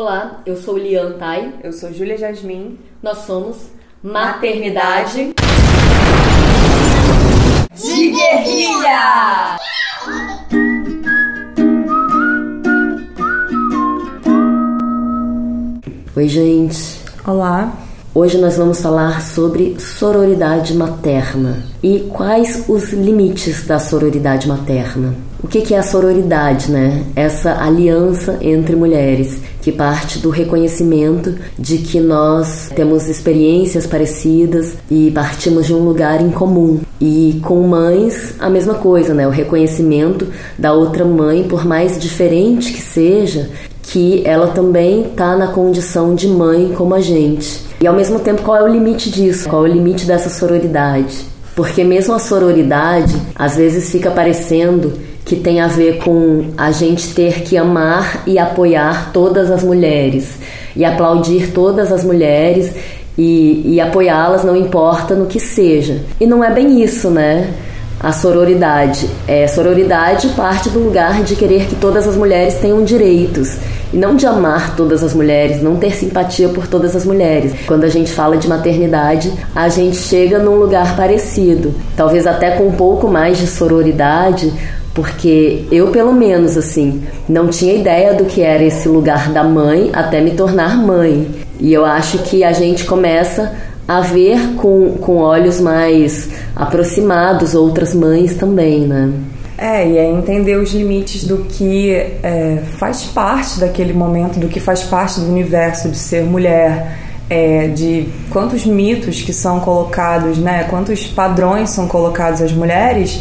Olá, eu sou Lian Tai. Eu sou Júlia Jasmin. Nós somos Maternidade de Guerrilha! Oi, gente. Olá. Hoje nós vamos falar sobre sororidade materna e quais os limites da sororidade materna. O que é a sororidade, né? Essa aliança entre mulheres que parte do reconhecimento de que nós temos experiências parecidas e partimos de um lugar em comum. E com mães, a mesma coisa, né? O reconhecimento da outra mãe, por mais diferente que seja, que ela também está na condição de mãe como a gente. E ao mesmo tempo, qual é o limite disso? Qual é o limite dessa sororidade? Porque mesmo a sororidade, às vezes fica parecendo que tem a ver com a gente ter que amar e apoiar todas as mulheres e aplaudir todas as mulheres e, e apoiá-las, não importa no que seja. E não é bem isso, né? a sororidade. É, sororidade parte do lugar de querer que todas as mulheres tenham direitos e não de amar todas as mulheres, não ter simpatia por todas as mulheres. Quando a gente fala de maternidade, a gente chega num lugar parecido, talvez até com um pouco mais de sororidade, porque eu, pelo menos, assim, não tinha ideia do que era esse lugar da mãe até me tornar mãe. E eu acho que a gente começa a ver com, com olhos mais aproximados outras mães também, né? É, e é entender os limites do que é, faz parte daquele momento, do que faz parte do universo de ser mulher, é, de quantos mitos que são colocados, né? Quantos padrões são colocados às mulheres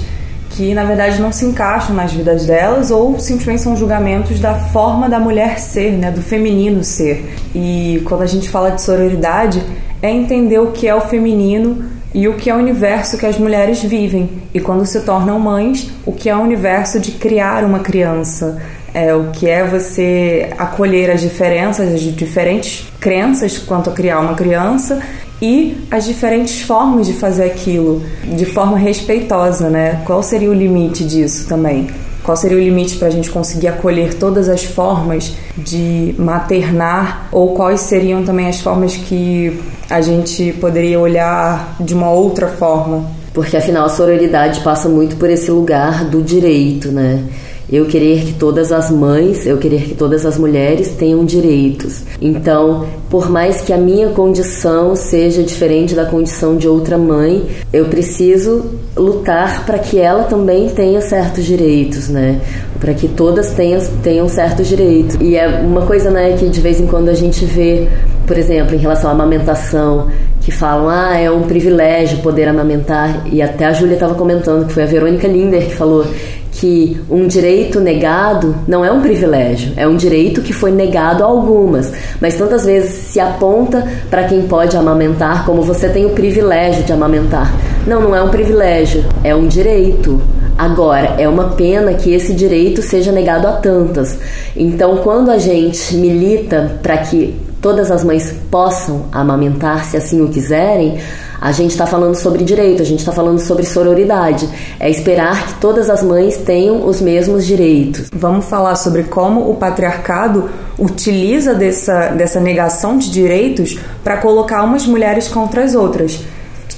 que na verdade não se encaixam nas vidas delas ou simplesmente são julgamentos da forma da mulher ser, né? Do feminino ser. E quando a gente fala de sororidade é entender o que é o feminino e o que é o universo que as mulheres vivem. E quando se tornam mães, o que é o universo de criar uma criança. É, o que é você acolher as diferenças, as diferentes crenças quanto a criar uma criança e as diferentes formas de fazer aquilo de forma respeitosa, né? Qual seria o limite disso também? Qual seria o limite para a gente conseguir acolher todas as formas de maternar? Ou quais seriam também as formas que a gente poderia olhar de uma outra forma? Porque afinal a sororidade passa muito por esse lugar do direito, né? Eu querer que todas as mães, eu querer que todas as mulheres tenham direitos. Então, por mais que a minha condição seja diferente da condição de outra mãe, eu preciso lutar para que ela também tenha certos direitos, né? Para que todas tenham, tenham certos direitos. E é uma coisa, né, que de vez em quando a gente vê, por exemplo, em relação à amamentação, que falam, ah, é um privilégio poder amamentar. E até a Júlia estava comentando que foi a Verônica Linder que falou que um direito negado não é um privilégio, é um direito que foi negado a algumas, mas tantas vezes se aponta para quem pode amamentar como você tem o privilégio de amamentar. Não, não é um privilégio, é um direito. Agora, é uma pena que esse direito seja negado a tantas. Então, quando a gente milita para que todas as mães possam amamentar se assim o quiserem, a gente está falando sobre direito, a gente está falando sobre sororidade. É esperar que todas as mães tenham os mesmos direitos. Vamos falar sobre como o patriarcado utiliza dessa, dessa negação de direitos para colocar umas mulheres contra as outras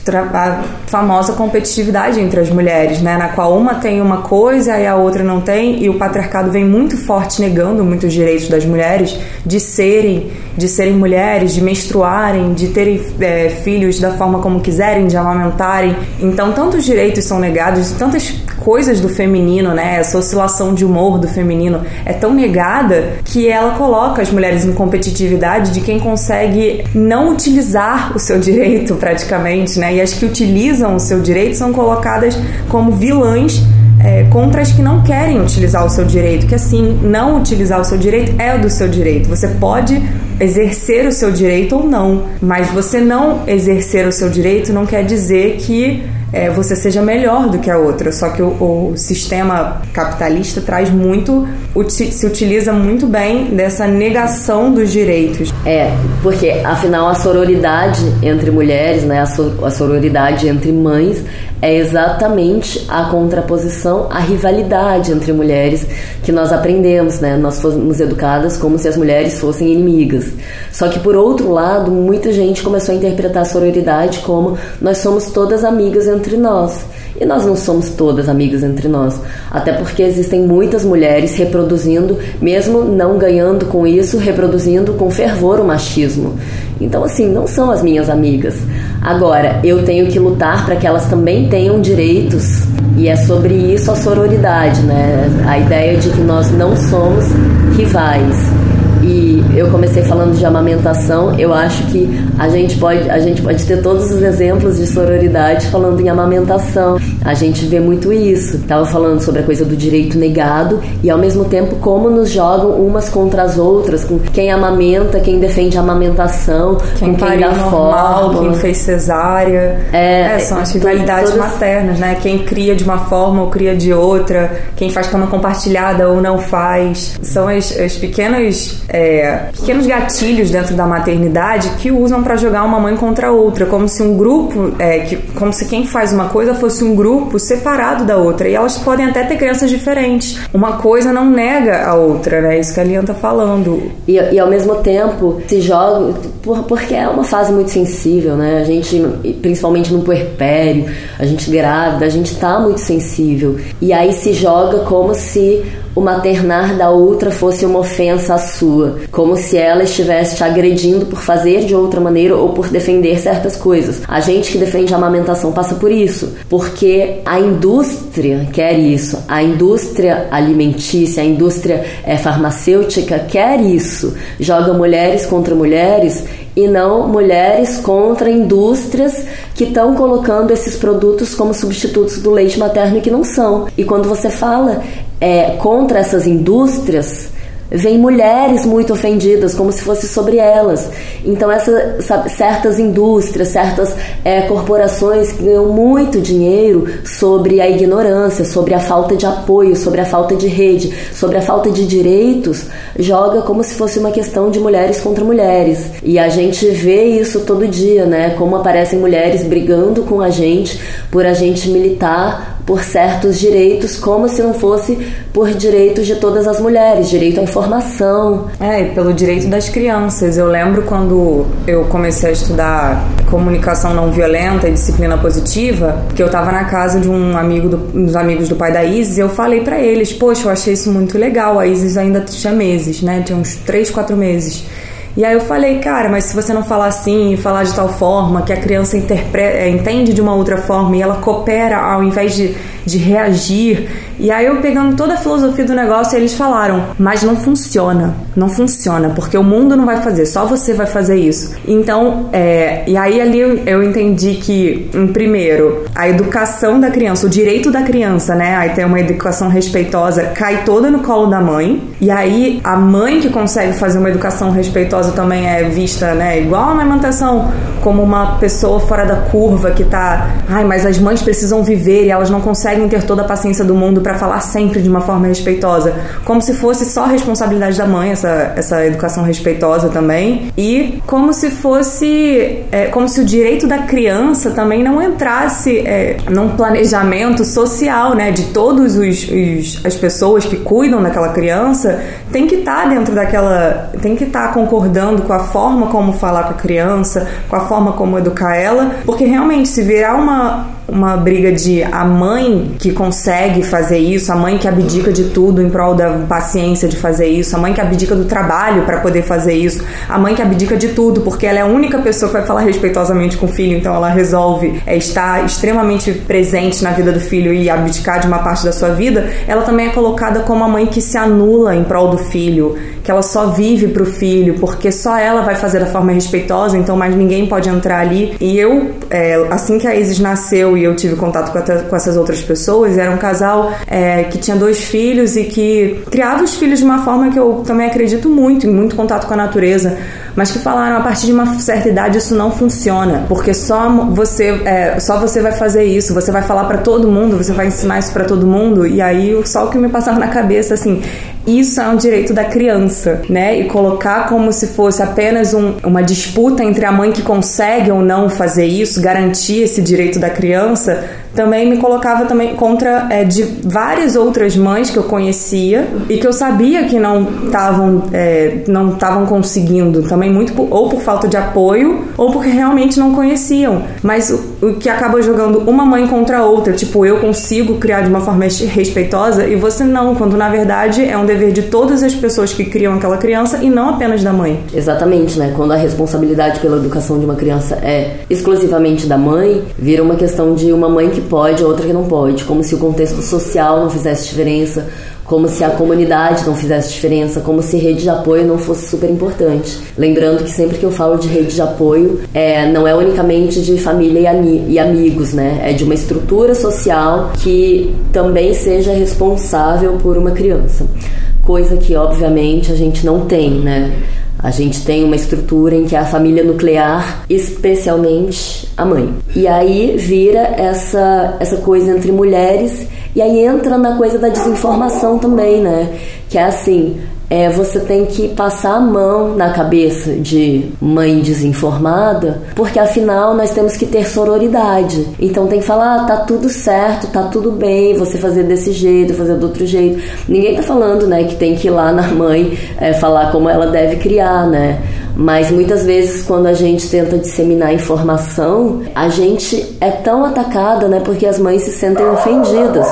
a famosa competitividade entre as mulheres, né, na qual uma tem uma coisa e a outra não tem, e o patriarcado vem muito forte negando muitos direitos das mulheres de serem, de serem mulheres, de menstruarem, de terem é, filhos da forma como quiserem, de amamentarem. Então, tantos direitos são negados, tantas coisas do feminino, né, essa oscilação de humor do feminino é tão negada que ela coloca as mulheres em competitividade de quem consegue não utilizar o seu direito praticamente, né, e as que utilizam o seu direito são colocadas como vilãs é, contra as que não querem utilizar o seu direito, que assim, não utilizar o seu direito é do seu direito. Você pode exercer o seu direito ou não, mas você não exercer o seu direito não quer dizer que é, você seja melhor do que a outra. Só que o, o sistema capitalista traz muito, se utiliza muito bem dessa negação dos direitos. É, porque afinal a sororidade entre mulheres, né, a sororidade entre mães é exatamente a contraposição à rivalidade entre mulheres que nós aprendemos, né? Nós fomos educadas como se as mulheres fossem inimigas. Só que por outro lado, muita gente começou a interpretar a sororidade como nós somos todas amigas entre nós. E nós não somos todas amigas entre nós. Até porque existem muitas mulheres reproduzindo, mesmo não ganhando com isso, reproduzindo com fervor o machismo. Então, assim, não são as minhas amigas. Agora, eu tenho que lutar para que elas também tenham direitos. E é sobre isso a sororidade, né? A ideia de que nós não somos rivais e eu comecei falando de amamentação, eu acho que a gente pode, a gente pode ter todos os exemplos de sororidade falando em amamentação. A gente vê muito isso. Tava falando sobre a coisa do direito negado e ao mesmo tempo como nos jogam umas contra as outras, com quem amamenta, quem defende a amamentação, quem com quem dá normal, quem fez cesárea. É, é são as rivalidades todas... maternas, né? Quem cria de uma forma ou cria de outra, quem faz cama compartilhada ou não faz. São as, as pequenas é, pequenos gatilhos dentro da maternidade que usam para jogar uma mãe contra outra, como se um grupo, é, que, como se quem faz uma coisa fosse um grupo separado da outra. E elas podem até ter crianças diferentes. Uma coisa não nega a outra, né? Isso que a Lian tá falando. E, e ao mesmo tempo se joga, porque é uma fase muito sensível, né? A gente, principalmente no puerpério, a gente grávida, a gente tá muito sensível. E aí se joga como se o maternar da outra fosse uma ofensa à sua, como se ela estivesse te agredindo por fazer de outra maneira ou por defender certas coisas. A gente que defende a amamentação passa por isso, porque a indústria quer isso, a indústria alimentícia, a indústria é, farmacêutica quer isso, joga mulheres contra mulheres e não mulheres contra indústrias que estão colocando esses produtos como substitutos do leite materno e que não são. E quando você fala é, contra essas indústrias, vem mulheres muito ofendidas, como se fosse sobre elas. Então, essa, sabe, certas indústrias, certas é, corporações que ganham muito dinheiro sobre a ignorância, sobre a falta de apoio, sobre a falta de rede, sobre a falta de direitos, joga como se fosse uma questão de mulheres contra mulheres. E a gente vê isso todo dia, né? Como aparecem mulheres brigando com a gente por a gente militar por certos direitos, como se não fosse por direitos de todas as mulheres, direito à informação. É, e pelo direito das crianças. Eu lembro quando eu comecei a estudar comunicação não violenta e disciplina positiva, que eu estava na casa de um amigo do, dos amigos do pai da Isis, e eu falei para eles, poxa, eu achei isso muito legal. A Isis ainda tinha meses, né? Tinha uns 3, 4 meses. E aí eu falei, cara, mas se você não falar assim, falar de tal forma, que a criança interpreta, é, entende de uma outra forma e ela coopera ao invés de, de reagir. E aí eu pegando toda a filosofia do negócio, eles falaram, mas não funciona, não funciona, porque o mundo não vai fazer, só você vai fazer isso. Então, é, e aí ali eu, eu entendi que, em primeiro, a educação da criança, o direito da criança, né? Aí tem uma educação respeitosa, cai toda no colo da mãe. E aí a mãe que consegue fazer uma educação respeitosa também é vista, né, igual a amamentação, como uma pessoa fora da curva que tá, ai, mas as mães precisam viver e elas não conseguem ter toda a paciência do mundo para falar sempre de uma forma respeitosa, como se fosse só responsabilidade da mãe essa, essa educação respeitosa também. E como se fosse, é, como se o direito da criança também não entrasse é, num planejamento social, né, de todos os, os as pessoas que cuidam daquela criança tem que estar tá dentro daquela, tem que estar tá concordando concordando com a forma como falar com a criança, com a forma como educar ela, porque realmente se virar uma uma briga de a mãe que consegue fazer isso, a mãe que abdica de tudo em prol da paciência de fazer isso, a mãe que abdica do trabalho para poder fazer isso, a mãe que abdica de tudo porque ela é a única pessoa que vai falar respeitosamente com o filho, então ela resolve é, estar extremamente presente na vida do filho e abdicar de uma parte da sua vida, ela também é colocada como a mãe que se anula em prol do filho, que ela só vive pro filho, porque só ela vai fazer da forma respeitosa, então mais ninguém pode entrar ali. E eu, é, assim que a Isis nasceu e eu tive contato com, com essas outras pessoas. Era um casal é, que tinha dois filhos e que criava os filhos de uma forma que eu também acredito muito, em muito contato com a natureza mas que falaram a partir de uma certa idade isso não funciona, porque só você é, só você vai fazer isso, você vai falar para todo mundo, você vai ensinar isso para todo mundo e aí só o que me passava na cabeça assim, isso é um direito da criança, né? E colocar como se fosse apenas um, uma disputa entre a mãe que consegue ou não fazer isso, garantir esse direito da criança, também me colocava também contra é, de várias outras mães que eu conhecia e que eu sabia que não estavam é, não estavam conseguindo também muito por, ou por falta de apoio ou porque realmente não conheciam. Mas o, que acaba jogando uma mãe contra a outra. Tipo eu consigo criar de uma forma respeitosa e você não quando na verdade é um dever de todas as pessoas que criam aquela criança e não apenas da mãe. Exatamente né? Quando a responsabilidade pela educação de uma criança é exclusivamente da mãe vira uma questão de uma mãe que que pode, outra que não pode, como se o contexto social não fizesse diferença, como se a comunidade não fizesse diferença, como se rede de apoio não fosse super importante. Lembrando que sempre que eu falo de rede de apoio, é, não é unicamente de família e, ami e amigos, né? É de uma estrutura social que também seja responsável por uma criança. Coisa que, obviamente, a gente não tem, né? A gente tem uma estrutura em que a família nuclear, especialmente a mãe. E aí vira essa, essa coisa entre mulheres, e aí entra na coisa da desinformação também, né? Que é assim, é, você tem que passar a mão na cabeça de mãe desinformada, porque afinal nós temos que ter sororidade. Então tem que falar, ah, tá tudo certo, tá tudo bem, você fazer desse jeito, fazer do outro jeito. Ninguém tá falando, né, que tem que ir lá na mãe é, falar como ela deve criar, né? Mas muitas vezes quando a gente tenta disseminar informação, a gente é tão atacada, né, porque as mães se sentem ofendidas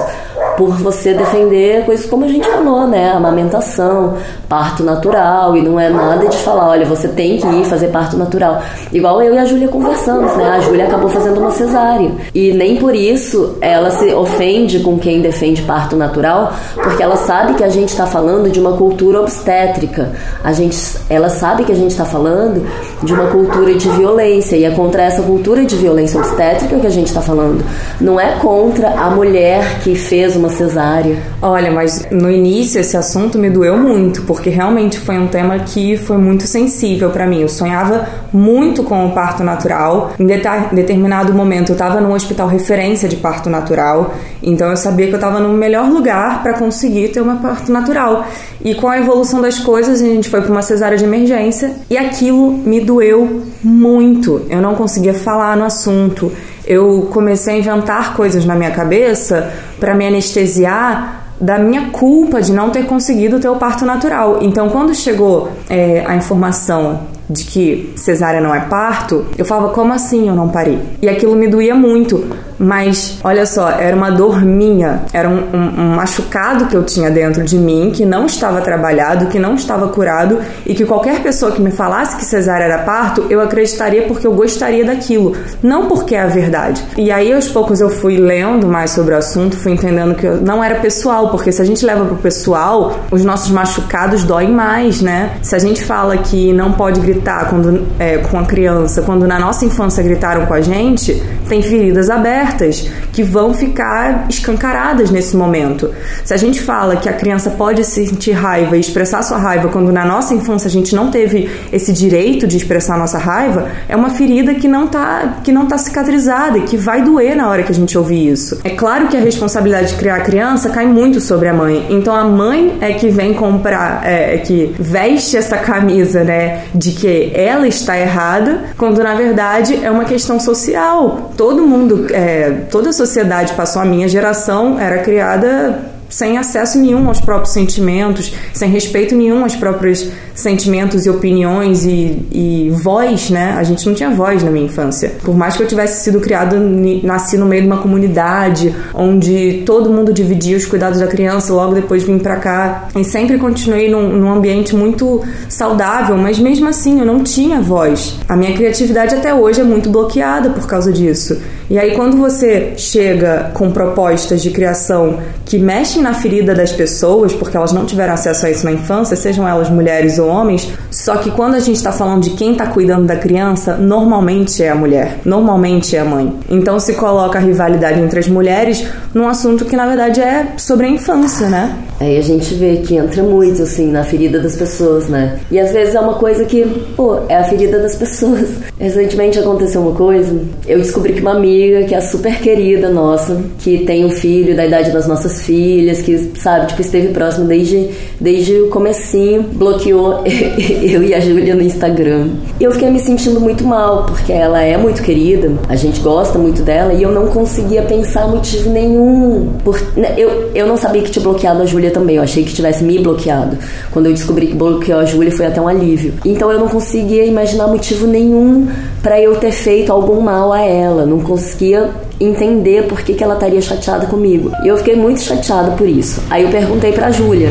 por você defender coisas como a gente falou, né? Amamentação, parto natural, e não é nada de falar, olha, você tem que ir fazer parto natural. Igual eu e a Júlia conversamos, né? A Júlia acabou fazendo uma cesárea. E nem por isso ela se ofende com quem defende parto natural, porque ela sabe que a gente está falando de uma cultura obstétrica. A gente, ela sabe que a gente está falando de uma cultura de violência, e é contra essa cultura de violência obstétrica que a gente está falando. Não é contra a mulher que fez uma cesárea? Olha, mas no início esse assunto me doeu muito, porque realmente foi um tema que foi muito sensível para mim. Eu sonhava muito com o parto natural. Em determinado momento eu estava num hospital referência de parto natural, então eu sabia que eu estava no melhor lugar para conseguir ter uma parto natural. E com a evolução das coisas, a gente foi para uma cesárea de emergência e aquilo me doeu muito. Eu não conseguia falar no assunto eu comecei a inventar coisas na minha cabeça para me anestesiar da minha culpa de não ter conseguido ter o parto natural. Então, quando chegou é, a informação de que cesárea não é parto, eu falava, como assim eu não parei? E aquilo me doía muito, mas olha só, era uma dor minha, era um, um, um, machucado que eu tinha dentro de mim, que não estava trabalhado, que não estava curado e que qualquer pessoa que me falasse que cesárea era parto, eu acreditaria porque eu gostaria daquilo, não porque é a verdade. E aí aos poucos eu fui lendo mais sobre o assunto, fui entendendo que não era pessoal, porque se a gente leva pro pessoal, os nossos machucados doem mais, né? Se a gente fala que não pode gritar gritar quando, é, com a criança, quando na nossa infância gritaram com a gente, tem feridas abertas que vão ficar escancaradas nesse momento. Se a gente fala que a criança pode sentir raiva e expressar sua raiva quando na nossa infância a gente não teve esse direito de expressar nossa raiva, é uma ferida que não está que não tá cicatrizada e que vai doer na hora que a gente ouvir isso. É claro que a responsabilidade de criar a criança cai muito sobre a mãe. Então a mãe é que vem comprar, é, é que veste essa camisa, né, de que ela está errada, quando na verdade é uma questão social. Todo mundo, é, toda a sociedade passou, a minha geração era criada sem acesso nenhum aos próprios sentimentos, sem respeito nenhum aos próprios sentimentos e opiniões e, e, voz, né? A gente não tinha voz na minha infância. Por mais que eu tivesse sido criado, nasci no meio de uma comunidade onde todo mundo dividia os cuidados da criança, logo depois vim para cá e sempre continuei num, num ambiente muito saudável, mas mesmo assim eu não tinha voz. A minha criatividade até hoje é muito bloqueada por causa disso. E aí quando você chega com propostas de criação que mexem na ferida das pessoas, porque elas não tiveram acesso a isso na infância, sejam elas mulheres ou homens, Só que quando a gente está falando de quem está cuidando da criança, normalmente é a mulher, normalmente é a mãe. Então se coloca a rivalidade entre as mulheres num assunto que na verdade é sobre a infância, né? Aí a gente vê que entra muito, assim, na ferida das pessoas, né? E às vezes é uma coisa que, pô, é a ferida das pessoas. Recentemente aconteceu uma coisa, eu descobri que uma amiga, que é super querida nossa, que tem um filho da idade das nossas filhas, que, sabe, tipo, esteve próximo desde, desde o comecinho, bloqueou eu e a Júlia no Instagram. E eu fiquei me sentindo muito mal, porque ela é muito querida, a gente gosta muito dela, e eu não conseguia pensar motivo nenhum. Por, né, eu, eu não sabia que tinha bloqueado a Júlia também. Eu achei que tivesse me bloqueado. Quando eu descobri que bloqueou a Júlia, foi até um alívio. Então eu não conseguia imaginar motivo nenhum para eu ter feito algum mal a ela. Não conseguia entender por que, que ela estaria chateada comigo. E eu fiquei muito chateada por isso. Aí eu perguntei pra Júlia.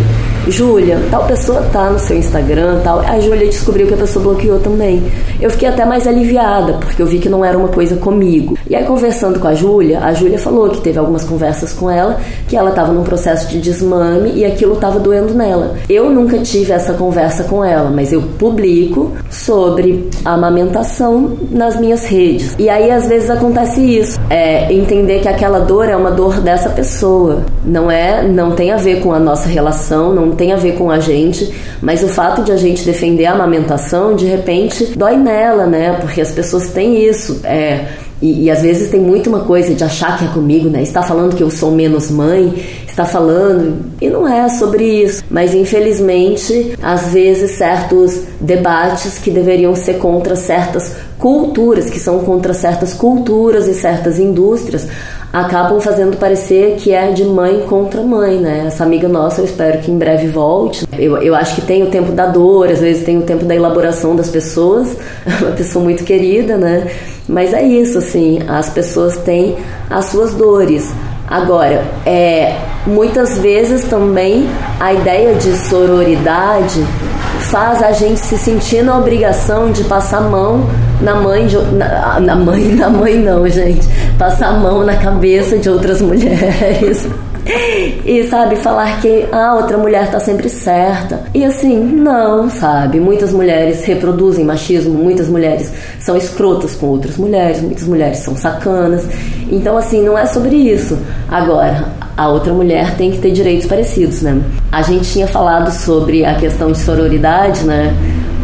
Júlia, tal pessoa tá no seu Instagram, tal. A Júlia descobriu que a pessoa bloqueou também. Eu fiquei até mais aliviada, porque eu vi que não era uma coisa comigo. E aí conversando com a Júlia, a Júlia falou que teve algumas conversas com ela, que ela estava num processo de desmame e aquilo estava doendo nela. Eu nunca tive essa conversa com ela, mas eu publico sobre a amamentação nas minhas redes. E aí às vezes acontece isso, é entender que aquela dor é uma dor dessa pessoa, não é, não tem a ver com a nossa relação, não tem a ver com a gente, mas o fato de a gente defender a amamentação, de repente, dói nela, né? Porque as pessoas têm isso. É, e, e, às vezes tem muito uma coisa de achar que é comigo, né? Está falando que eu sou menos mãe, está falando. E não é sobre isso. Mas infelizmente, às vezes, certos debates que deveriam ser contra certas culturas, que são contra certas culturas e certas indústrias, acabam fazendo parecer que é de mãe contra mãe, né? Essa amiga nossa, eu espero que em breve volte. Eu, eu acho que tem o tempo da dor, às vezes tem o tempo da elaboração das pessoas, uma pessoa muito querida, né? Mas é isso, assim, as pessoas têm as suas dores. Agora, é, muitas vezes também a ideia de sororidade faz a gente se sentir na obrigação de passar a mão na mãe de, na, na mãe, na mãe não, gente, passar a mão na cabeça de outras mulheres. e sabe, falar que a outra mulher tá sempre certa. E assim, não, sabe? Muitas mulheres reproduzem machismo, muitas mulheres são escrotas com outras mulheres, muitas mulheres são sacanas. Então, assim, não é sobre isso. Agora, a outra mulher tem que ter direitos parecidos, né? A gente tinha falado sobre a questão de sororidade, né?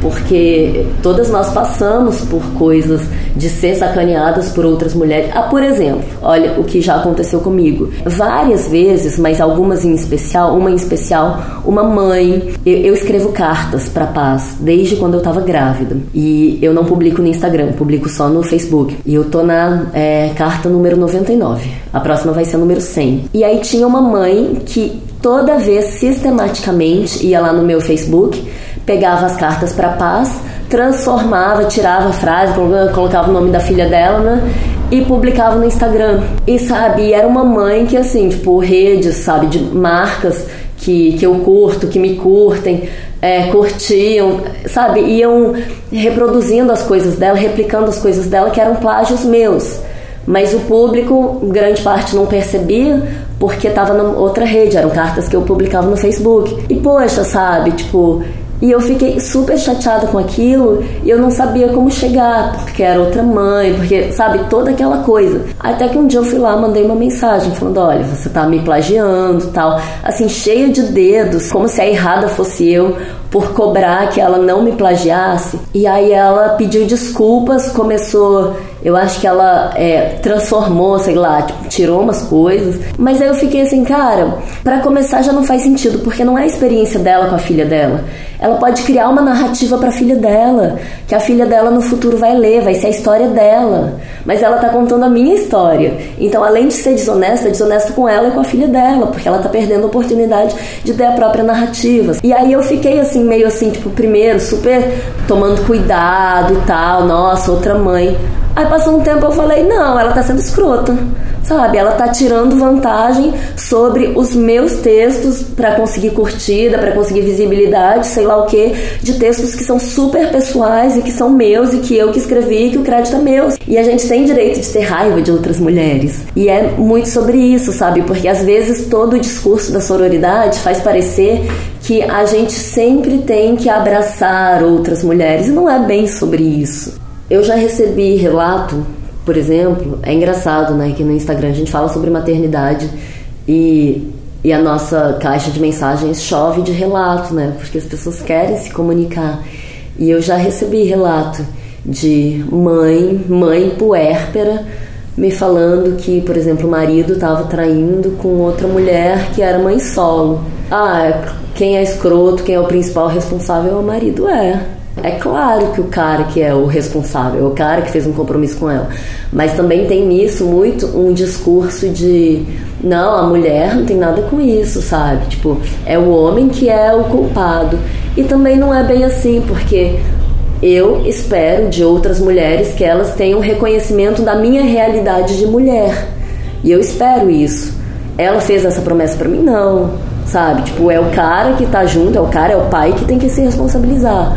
Porque todas nós passamos por coisas de ser sacaneadas por outras mulheres. Ah, por exemplo, olha o que já aconteceu comigo. Várias vezes, mas algumas em especial, uma em especial, uma mãe. Eu, eu escrevo cartas para paz desde quando eu estava grávida. E eu não publico no Instagram, publico só no Facebook. E eu tô na é, carta número 99. A próxima vai ser a número 100. E aí tinha uma mãe que toda vez, sistematicamente, ia lá no meu Facebook pegava as cartas para paz, transformava, tirava a frase, colocava o nome da filha dela, né? E publicava no Instagram. E sabe, era uma mãe que assim, tipo, redes, sabe, de marcas que, que eu curto, que me curtem, é, curtiam, sabe, iam reproduzindo as coisas dela, replicando as coisas dela que eram plágios meus. Mas o público, grande parte, não percebia porque estava na outra rede, eram cartas que eu publicava no Facebook. E poxa, sabe, tipo, e eu fiquei super chateada com aquilo e eu não sabia como chegar, porque era outra mãe, porque, sabe, toda aquela coisa. Até que um dia eu fui lá, mandei uma mensagem falando: olha, você tá me plagiando tal. Assim, cheia de dedos, como se a errada fosse eu por cobrar que ela não me plagiasse. E aí ela pediu desculpas, começou eu acho que ela é, transformou, sei lá, tipo, tirou umas coisas. Mas aí eu fiquei assim, cara, para começar já não faz sentido, porque não é a experiência dela com a filha dela. Ela pode criar uma narrativa para a filha dela, que a filha dela no futuro vai ler, vai ser a história dela. Mas ela tá contando a minha história. Então, além de ser desonesta, é desonesta com ela e com a filha dela, porque ela tá perdendo a oportunidade de ter a própria narrativa. E aí eu fiquei assim, meio assim, tipo, primeiro, super tomando cuidado e tal, nossa, outra mãe. Aí passou um tempo eu falei, não, ela tá sendo escrota, sabe? Ela tá tirando vantagem sobre os meus textos para conseguir curtida, para conseguir visibilidade, sei lá o que, de textos que são super pessoais e que são meus e que eu que escrevi e que o crédito é meu. E a gente tem direito de ter raiva de outras mulheres. E é muito sobre isso, sabe? Porque às vezes todo o discurso da sororidade faz parecer que a gente sempre tem que abraçar outras mulheres e não é bem sobre isso. Eu já recebi relato, por exemplo, é engraçado, né, que no Instagram a gente fala sobre maternidade e, e a nossa caixa de mensagens chove de relato, né, porque as pessoas querem se comunicar. E eu já recebi relato de mãe, mãe puérpera, me falando que, por exemplo, o marido estava traindo com outra mulher que era mãe solo. Ah, quem é escroto, quem é o principal responsável é o marido. É, é claro que o cara que é o responsável, é o cara que fez um compromisso com ela. Mas também tem nisso muito um discurso de não, a mulher não tem nada com isso, sabe? Tipo, é o homem que é o culpado. E também não é bem assim, porque eu espero de outras mulheres que elas tenham reconhecimento da minha realidade de mulher. E eu espero isso. Ela fez essa promessa para mim? Não. Sabe? Tipo, é o cara que tá junto, é o cara, é o pai que tem que se responsabilizar.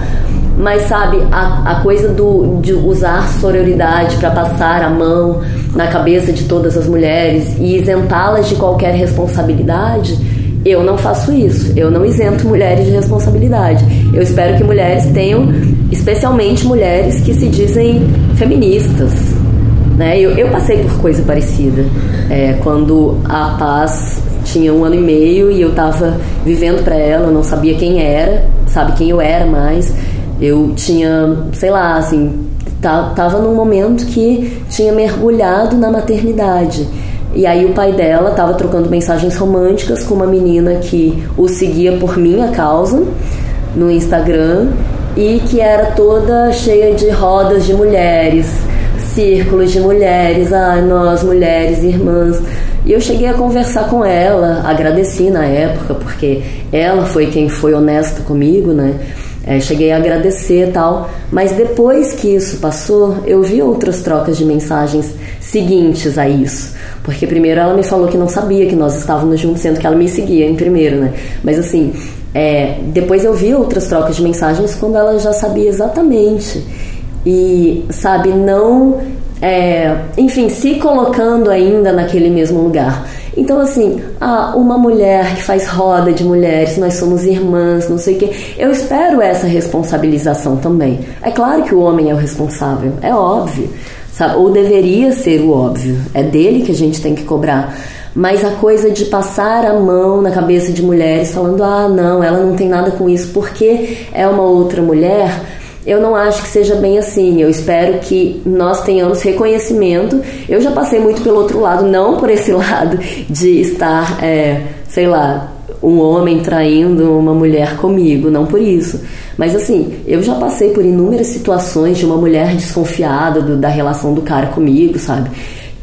Mas sabe, a, a coisa do, de usar sororidade para passar a mão na cabeça de todas as mulheres e isentá-las de qualquer responsabilidade, eu não faço isso. Eu não isento mulheres de responsabilidade. Eu espero que mulheres tenham, especialmente mulheres que se dizem feministas. Né? Eu, eu passei por coisa parecida. É, quando a paz tinha um ano e meio e eu estava vivendo para ela, eu não sabia quem era, sabe quem eu era mais. Eu tinha, sei lá, assim, tava num momento que tinha mergulhado na maternidade. E aí o pai dela estava trocando mensagens românticas com uma menina que o seguia por minha causa no Instagram e que era toda cheia de rodas de mulheres, círculos de mulheres, ai, nós mulheres, irmãs. E eu cheguei a conversar com ela, agradeci na época, porque ela foi quem foi honesta comigo, né? É, cheguei a agradecer tal, mas depois que isso passou, eu vi outras trocas de mensagens seguintes a isso. Porque primeiro ela me falou que não sabia que nós estávamos juntos, sendo que ela me seguia em primeiro, né? Mas assim, é, depois eu vi outras trocas de mensagens quando ela já sabia exatamente. E, sabe, não. É, enfim, se colocando ainda naquele mesmo lugar. Então, assim, ah, uma mulher que faz roda de mulheres, nós somos irmãs, não sei o quê. Eu espero essa responsabilização também. É claro que o homem é o responsável, é óbvio, sabe? Ou deveria ser o óbvio. É dele que a gente tem que cobrar. Mas a coisa de passar a mão na cabeça de mulheres, falando, ah, não, ela não tem nada com isso, porque é uma outra mulher eu não acho que seja bem assim. Eu espero que nós tenhamos reconhecimento. Eu já passei muito pelo outro lado, não por esse lado de estar, é, sei lá, um homem traindo uma mulher comigo, não por isso. Mas assim, eu já passei por inúmeras situações de uma mulher desconfiada do, da relação do cara comigo, sabe?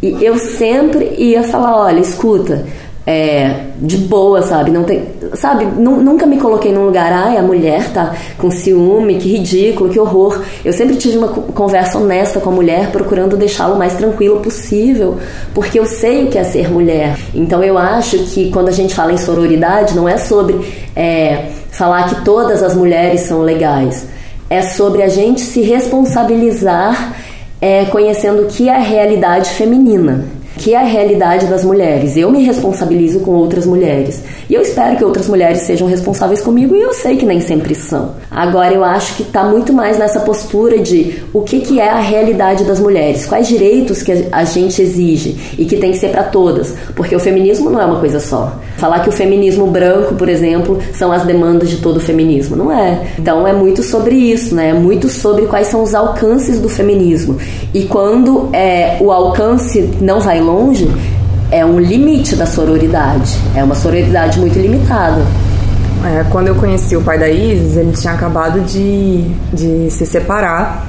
E eu sempre ia falar: olha, escuta, é, de boa, sabe? Não tem, sabe? Nunca me coloquei num lugar, ai, a mulher tá com ciúme, que ridículo, que horror. Eu sempre tive uma conversa honesta com a mulher, procurando deixá-lo mais tranquilo possível, porque eu sei o que é ser mulher. Então eu acho que quando a gente fala em sororidade, não é sobre é, falar que todas as mulheres são legais, é sobre a gente se responsabilizar é, conhecendo o que é a realidade feminina que é a realidade das mulheres. Eu me responsabilizo com outras mulheres. E eu espero que outras mulheres sejam responsáveis comigo e eu sei que nem sempre são. Agora eu acho que está muito mais nessa postura de o que, que é a realidade das mulheres, quais direitos que a gente exige e que tem que ser para todas, porque o feminismo não é uma coisa só. Falar que o feminismo branco, por exemplo, são as demandas de todo o feminismo, não é. Então é muito sobre isso, né? É muito sobre quais são os alcances do feminismo. E quando é, o alcance não vai longe, é um limite da sororidade. É uma sororidade muito limitada. É, quando eu conheci o pai da Isis, ele tinha acabado de, de se separar.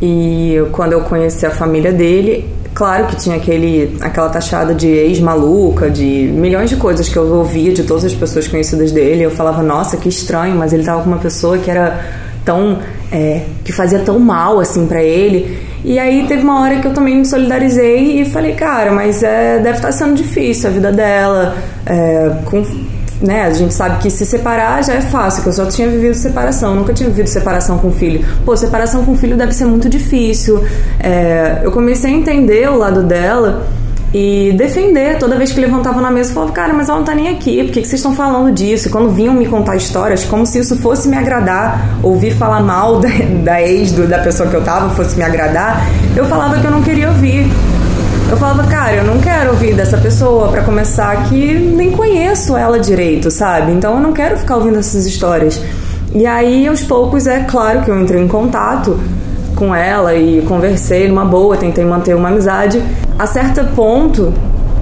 E quando eu conheci a família dele, claro que tinha aquele, aquela taxada de ex-maluca, de milhões de coisas que eu ouvia de todas as pessoas conhecidas dele. Eu falava, nossa, que estranho, mas ele tava com uma pessoa que era tão. É, que fazia tão mal assim para ele. E aí teve uma hora que eu também me solidarizei e falei, cara, mas é, deve estar tá sendo difícil a vida dela, é, com né, a gente sabe que se separar já é fácil, que eu só tinha vivido separação, nunca tinha vivido separação com filho. Pô, separação com filho deve ser muito difícil. É, eu comecei a entender o lado dela e defender. Toda vez que levantava na mesa, eu falava, cara, mas ela não tá nem aqui, por que, que vocês estão falando disso? E quando vinham me contar histórias, como se isso fosse me agradar, ouvir falar mal da, da ex do, da pessoa que eu tava fosse me agradar, eu falava que eu não queria ouvir. Eu falava, cara, eu não quero ouvir dessa pessoa para começar que nem conheço ela direito, sabe? Então eu não quero ficar ouvindo essas histórias. E aí, aos poucos, é claro que eu entrei em contato com ela e conversei numa boa, tentei manter uma amizade. A certo ponto,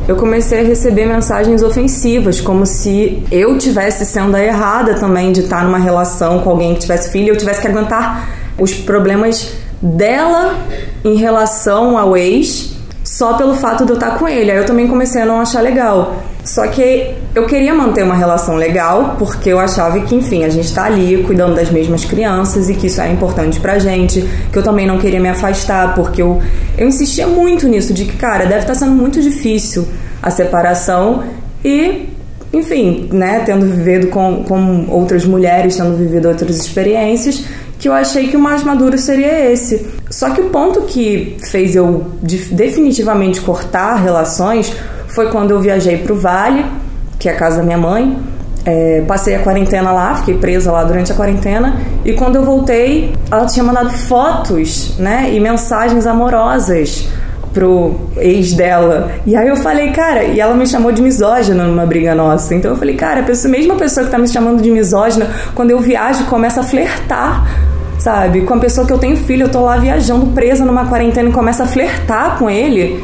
eu comecei a receber mensagens ofensivas, como se eu tivesse sendo a errada também de estar numa relação com alguém que tivesse filho eu tivesse que aguentar os problemas dela em relação ao ex só pelo fato de eu estar com ele. Aí eu também comecei a não achar legal. Só que eu queria manter uma relação legal, porque eu achava que, enfim, a gente tá ali cuidando das mesmas crianças e que isso era importante pra gente, que eu também não queria me afastar, porque eu, eu insistia muito nisso, de que, cara, deve estar tá sendo muito difícil a separação e, enfim, né, tendo vivido com, com outras mulheres, tendo vivido outras experiências, que eu achei que o mais maduro seria esse. Só que o ponto que fez eu definitivamente cortar relações foi quando eu viajei para o Vale, que é a casa da minha mãe. É, passei a quarentena lá, fiquei presa lá durante a quarentena. E quando eu voltei, ela tinha mandado fotos, né, e mensagens amorosas pro ex dela. E aí eu falei, cara, e ela me chamou de misógina numa briga nossa. Então eu falei, cara, a mesma pessoa que tá me chamando de misógina, quando eu viajo, começa a flertar sabe? Com a pessoa que eu tenho filho, eu tô lá viajando, presa numa quarentena e começa a flertar com ele.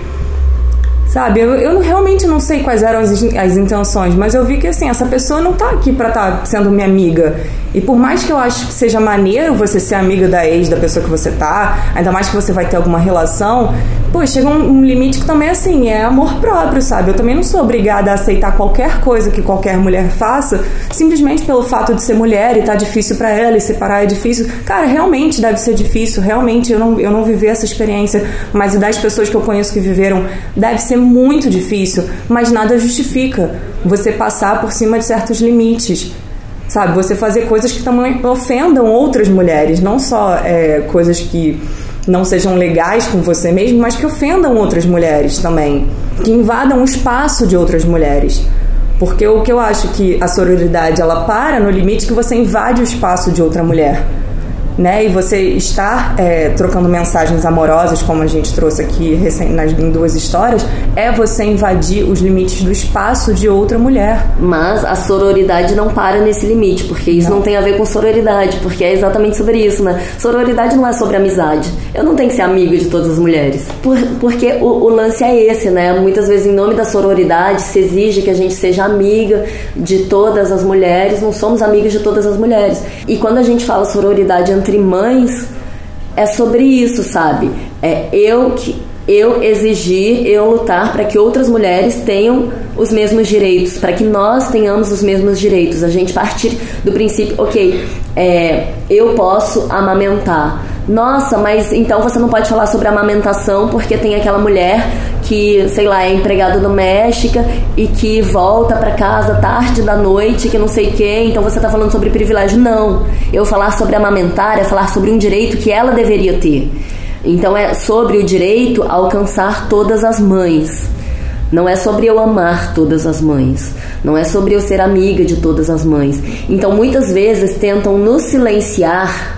Sabe, eu, eu realmente não sei quais eram as, as intenções, mas eu vi que assim, essa pessoa não tá aqui pra estar tá sendo minha amiga. E por mais que eu acho que seja maneiro você ser amiga da ex da pessoa que você tá, ainda mais que você vai ter alguma relação, pô, chega um, um limite que também assim, é amor próprio, sabe? Eu também não sou obrigada a aceitar qualquer coisa que qualquer mulher faça, simplesmente pelo fato de ser mulher e tá difícil para ela e separar é difícil. Cara, realmente deve ser difícil, realmente eu não, eu não vivi essa experiência, mas das pessoas que eu conheço que viveram, deve ser muito difícil, mas nada justifica você passar por cima de certos limites. Sabe, você fazer coisas que também ofendam outras mulheres, não só é, coisas que não sejam legais com você mesmo, mas que ofendam outras mulheres também, que invadam o espaço de outras mulheres. Porque o que eu acho que a sororidade ela para no limite que você invade o espaço de outra mulher né? E você estar é, trocando mensagens amorosas, como a gente trouxe aqui nas em duas histórias, é você invadir os limites do espaço de outra mulher. Mas a sororidade não para nesse limite, porque isso não, não tem a ver com sororidade, porque é exatamente sobre isso, né? Sororidade não é sobre amizade. Eu não tenho que ser amiga de todas as mulheres. Por, porque o, o lance é esse, né? Muitas vezes, em nome da sororidade, se exige que a gente seja amiga de todas as mulheres, não somos amigas de todas as mulheres. E quando a gente fala sororidade entre entre mães é sobre isso, sabe? É eu que eu exigir, eu lutar para que outras mulheres tenham os mesmos direitos, para que nós tenhamos os mesmos direitos. A gente partir do princípio, ok, é, eu posso amamentar. Nossa, mas então você não pode falar sobre amamentação porque tem aquela mulher que, sei lá, é empregada doméstica e que volta para casa tarde da noite, que não sei quem, então você está falando sobre privilégio. Não. Eu falar sobre amamentar é falar sobre um direito que ela deveria ter. Então é sobre o direito a alcançar todas as mães. Não é sobre eu amar todas as mães. Não é sobre eu ser amiga de todas as mães. Então muitas vezes tentam nos silenciar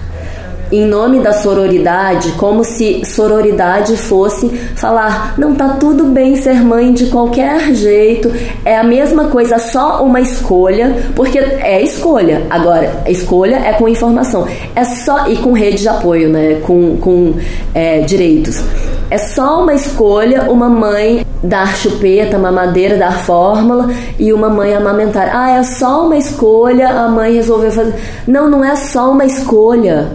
em nome da sororidade, como se sororidade fosse falar: não tá tudo bem ser mãe de qualquer jeito, é a mesma coisa, só uma escolha, porque é escolha. Agora, escolha é com informação, é só e com rede de apoio, né? Com, com é, direitos. É só uma escolha uma mãe dar chupeta, mamadeira, dar fórmula e uma mãe amamentar. Ah, é só uma escolha a mãe resolveu fazer. Não, não é só uma escolha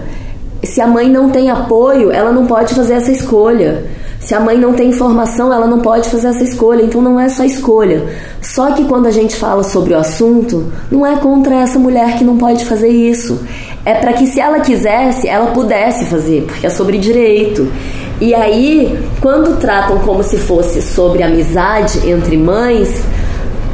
se a mãe não tem apoio, ela não pode fazer essa escolha. Se a mãe não tem informação, ela não pode fazer essa escolha. Então não é só escolha. Só que quando a gente fala sobre o assunto, não é contra essa mulher que não pode fazer isso. É para que se ela quisesse, ela pudesse fazer, porque é sobre direito. E aí, quando tratam como se fosse sobre amizade entre mães,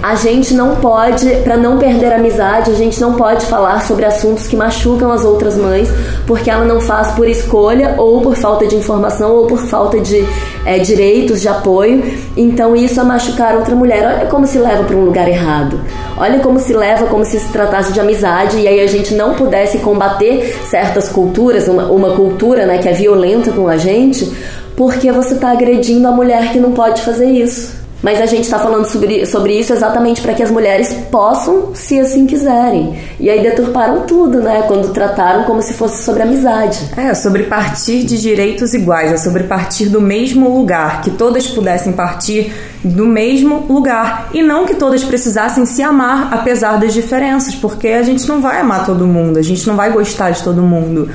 a gente não pode, para não perder a amizade, a gente não pode falar sobre assuntos que machucam as outras mães, porque ela não faz por escolha, ou por falta de informação, ou por falta de é, direitos, de apoio. Então isso é machucar outra mulher. Olha como se leva para um lugar errado. Olha como se leva, como se se tratasse de amizade, e aí a gente não pudesse combater certas culturas, uma, uma cultura né, que é violenta com a gente, porque você está agredindo a mulher que não pode fazer isso. Mas a gente está falando sobre, sobre isso exatamente para que as mulheres possam, se assim quiserem. E aí deturparam tudo, né? Quando trataram como se fosse sobre amizade. É, sobre partir de direitos iguais, é sobre partir do mesmo lugar, que todas pudessem partir do mesmo lugar. E não que todas precisassem se amar apesar das diferenças, porque a gente não vai amar todo mundo, a gente não vai gostar de todo mundo.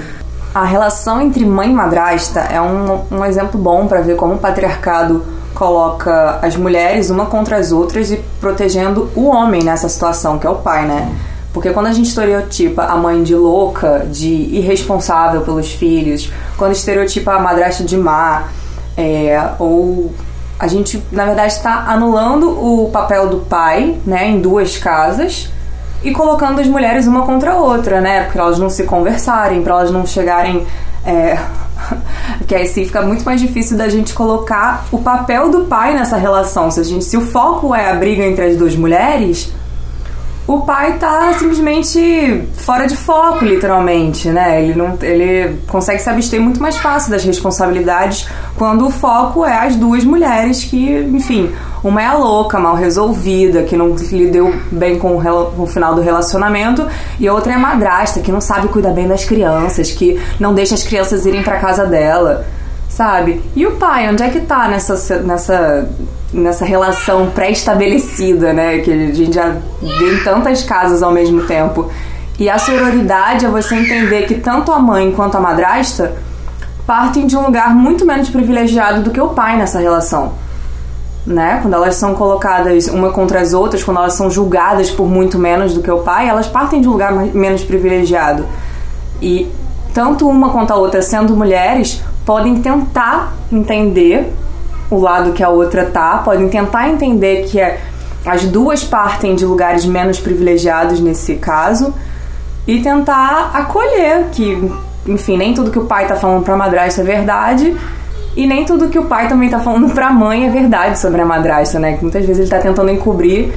A relação entre mãe e madrasta é um, um exemplo bom para ver como o patriarcado coloca as mulheres uma contra as outras e protegendo o homem nessa situação, que é o pai, né? Porque quando a gente estereotipa a mãe de louca, de irresponsável pelos filhos, quando estereotipa a madrasta de má, é, ou a gente, na verdade, está anulando o papel do pai, né, em duas casas e colocando as mulheres uma contra a outra, né, para elas não se conversarem, para elas não chegarem é, porque aí sim fica muito mais difícil da gente colocar o papel do pai nessa relação. Se, a gente, se o foco é a briga entre as duas mulheres, o pai tá simplesmente fora de foco, literalmente, né? Ele não ele consegue se abster muito mais fácil das responsabilidades quando o foco é as duas mulheres que, enfim, uma é a louca, mal resolvida, que não lidou bem com o, final do relacionamento, e outra é a madrasta, que não sabe cuidar bem das crianças, que não deixa as crianças irem para casa dela, sabe? E o pai, onde é que tá nessa nessa nessa relação pré-estabelecida, né? Que a gente já vê em tantas casas ao mesmo tempo. E a sororidade é você entender que tanto a mãe quanto a madrasta partem de um lugar muito menos privilegiado do que o pai nessa relação. Né? Quando elas são colocadas uma contra as outras, quando elas são julgadas por muito menos do que o pai, elas partem de um lugar menos privilegiado. E tanto uma quanto a outra, sendo mulheres, podem tentar entender o lado que a outra tá, podem tentar entender que é, as duas partem de lugares menos privilegiados nesse caso e tentar acolher que, enfim, nem tudo que o pai tá falando pra madrasta é verdade e nem tudo que o pai também tá falando pra mãe é verdade sobre a madrasta, né? Que muitas vezes ele tá tentando encobrir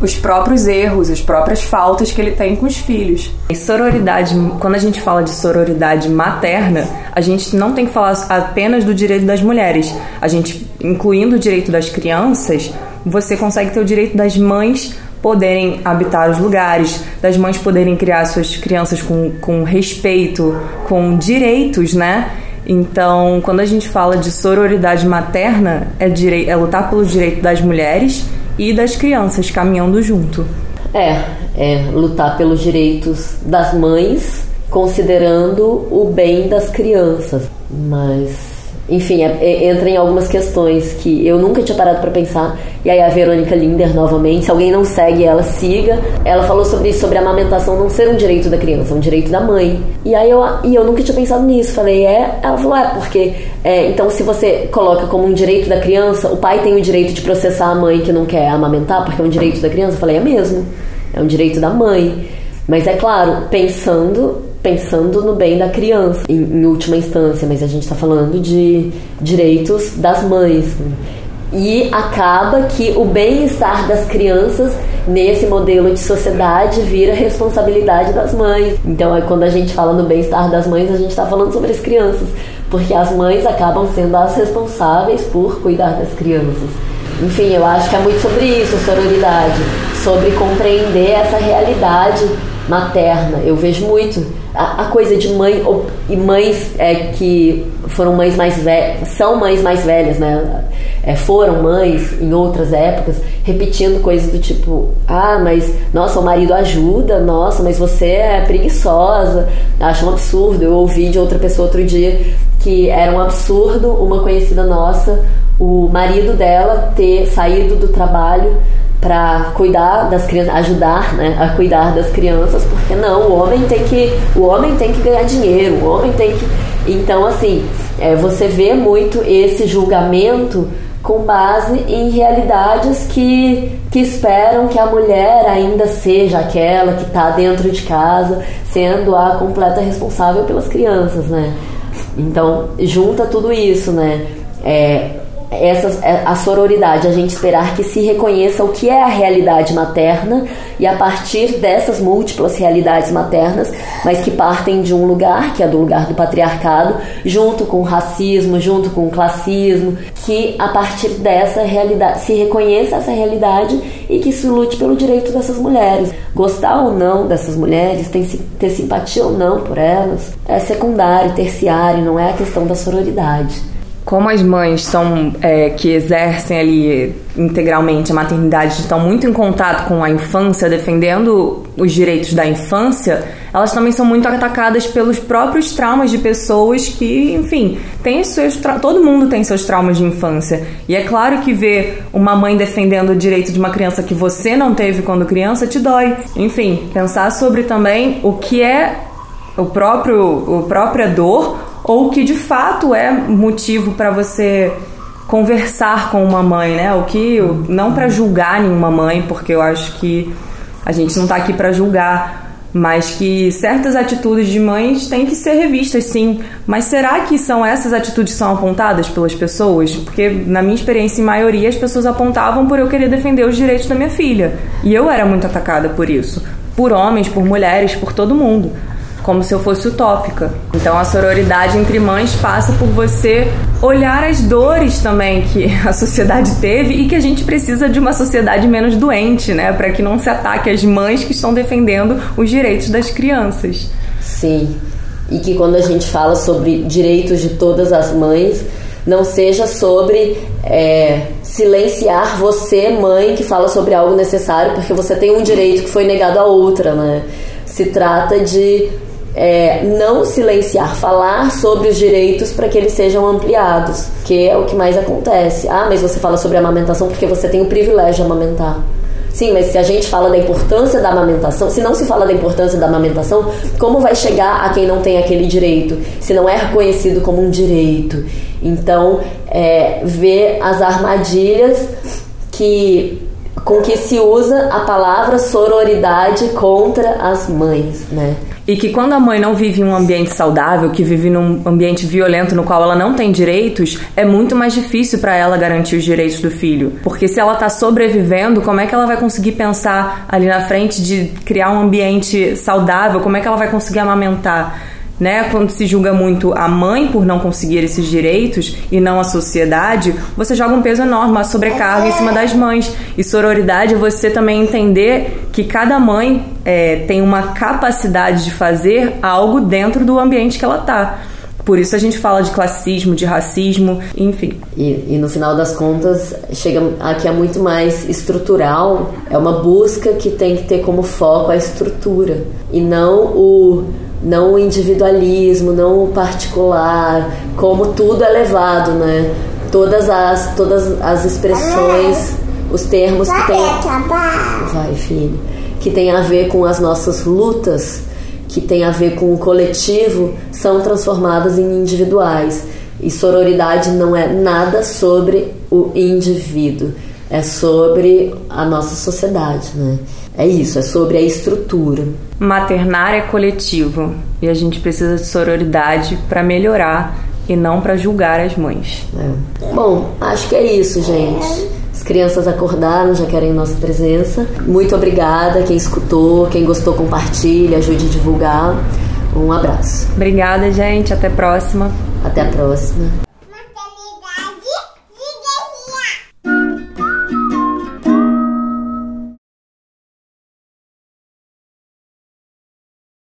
os próprios erros, as próprias faltas que ele tem com os filhos. E sororidade, quando a gente fala de sororidade materna, a gente não tem que falar apenas do direito das mulheres. A gente, incluindo o direito das crianças, você consegue ter o direito das mães poderem habitar os lugares, das mães poderem criar suas crianças com, com respeito, com direitos, né? Então, quando a gente fala de sororidade materna, é, é lutar pelo direito das mulheres e das crianças caminhando junto. É, é lutar pelos direitos das mães, considerando o bem das crianças. Mas enfim, é, é, entra em algumas questões que eu nunca tinha parado para pensar. E aí a Verônica Linder, novamente, se alguém não segue ela, siga. Ela falou sobre sobre a amamentação não ser um direito da criança, é um direito da mãe. E aí eu, e eu nunca tinha pensado nisso. Falei, é? Ela falou, é, porque é, então se você coloca como um direito da criança, o pai tem o direito de processar a mãe que não quer amamentar, porque é um direito da criança. Eu falei, é mesmo. É um direito da mãe. Mas é claro, pensando pensando no bem da criança, em, em última instância, mas a gente está falando de direitos das mães. Né? E acaba que o bem-estar das crianças nesse modelo de sociedade vira responsabilidade das mães. Então, é quando a gente fala no bem-estar das mães, a gente está falando sobre as crianças, porque as mães acabam sendo as responsáveis por cuidar das crianças. Enfim, eu acho que é muito sobre isso, sororidade, sobre compreender essa realidade materna. Eu vejo muito a, coisa de mãe e mães é, que foram mães mais velhas, são mães mais velhas, né? É, foram mães em outras épocas, repetindo coisas do tipo: ah, mas nossa, o marido ajuda, nossa, mas você é preguiçosa, acho um absurdo. Eu ouvi de outra pessoa outro dia que era um absurdo uma conhecida nossa, o marido dela ter saído do trabalho para cuidar das crianças, ajudar, né, a cuidar das crianças, porque não, o homem tem que, o homem tem que ganhar dinheiro, o homem tem que Então, assim, é, você vê muito esse julgamento com base em realidades que, que esperam que a mulher ainda seja aquela que está dentro de casa, sendo a completa responsável pelas crianças, né? Então, junta tudo isso, né? É, essa, é, a sororidade, a gente esperar que se reconheça o que é a realidade materna e a partir dessas múltiplas realidades maternas, mas que partem de um lugar, que é do lugar do patriarcado, junto com o racismo, junto com o classismo, que a partir dessa realidade se reconheça essa realidade e que se lute pelo direito dessas mulheres. Gostar ou não dessas mulheres, ter simpatia ou não por elas, é secundário, terciário, não é a questão da sororidade como as mães são é, que exercem ali integralmente a maternidade estão muito em contato com a infância, defendendo os direitos da infância, elas também são muito atacadas pelos próprios traumas de pessoas que, enfim, tem seus todo mundo tem seus traumas de infância. E é claro que ver uma mãe defendendo o direito de uma criança que você não teve quando criança te dói. Enfim, pensar sobre também o que é o próprio o própria dor ou que de fato é motivo para você conversar com uma mãe, né? O que não para julgar nenhuma mãe, porque eu acho que a gente não está aqui para julgar, mas que certas atitudes de mães têm que ser revistas, sim. Mas será que são essas atitudes que são apontadas pelas pessoas? Porque na minha experiência, em maioria, as pessoas apontavam por eu querer defender os direitos da minha filha, e eu era muito atacada por isso, por homens, por mulheres, por todo mundo como se eu fosse utópica. Então a sororidade entre mães passa por você olhar as dores também que a sociedade teve e que a gente precisa de uma sociedade menos doente, né, para que não se ataque as mães que estão defendendo os direitos das crianças. Sim. E que quando a gente fala sobre direitos de todas as mães, não seja sobre é, silenciar você, mãe, que fala sobre algo necessário, porque você tem um direito que foi negado a outra, né? Se trata de é, não silenciar, falar sobre os direitos para que eles sejam ampliados, que é o que mais acontece. Ah, mas você fala sobre amamentação porque você tem o privilégio de amamentar. Sim, mas se a gente fala da importância da amamentação, se não se fala da importância da amamentação, como vai chegar a quem não tem aquele direito, se não é reconhecido como um direito? Então, é, ver as armadilhas que com que se usa a palavra sororidade contra as mães, né? E que quando a mãe não vive em um ambiente saudável, que vive num ambiente violento no qual ela não tem direitos, é muito mais difícil para ela garantir os direitos do filho. Porque se ela tá sobrevivendo, como é que ela vai conseguir pensar ali na frente de criar um ambiente saudável? Como é que ela vai conseguir amamentar? Né? Quando se julga muito a mãe por não conseguir esses direitos e não a sociedade, você joga um peso enorme, uma sobrecarga em cima das mães. E sororidade é você também entender que cada mãe é, tem uma capacidade de fazer algo dentro do ambiente que ela está. Por isso a gente fala de classismo, de racismo, enfim. E, e, no final das contas, chega aqui é muito mais estrutural, é uma busca que tem que ter como foco a estrutura e não o não o individualismo, não o particular, como tudo é levado, né? Todas as, todas as expressões, os termos que tem. Vai, filho. Que tem a ver com as nossas lutas, que tem a ver com o coletivo, são transformadas em individuais. E sororidade não é nada sobre o indivíduo, é sobre a nossa sociedade, né? É isso, é sobre a estrutura. Maternar é coletivo e a gente precisa de sororidade para melhorar e não para julgar as mães. É. Bom, acho que é isso, gente. As crianças acordaram, já querem nossa presença. Muito obrigada quem escutou, quem gostou, compartilha, ajude a divulgar. Um abraço. Obrigada, gente. Até a próxima. Até a próxima.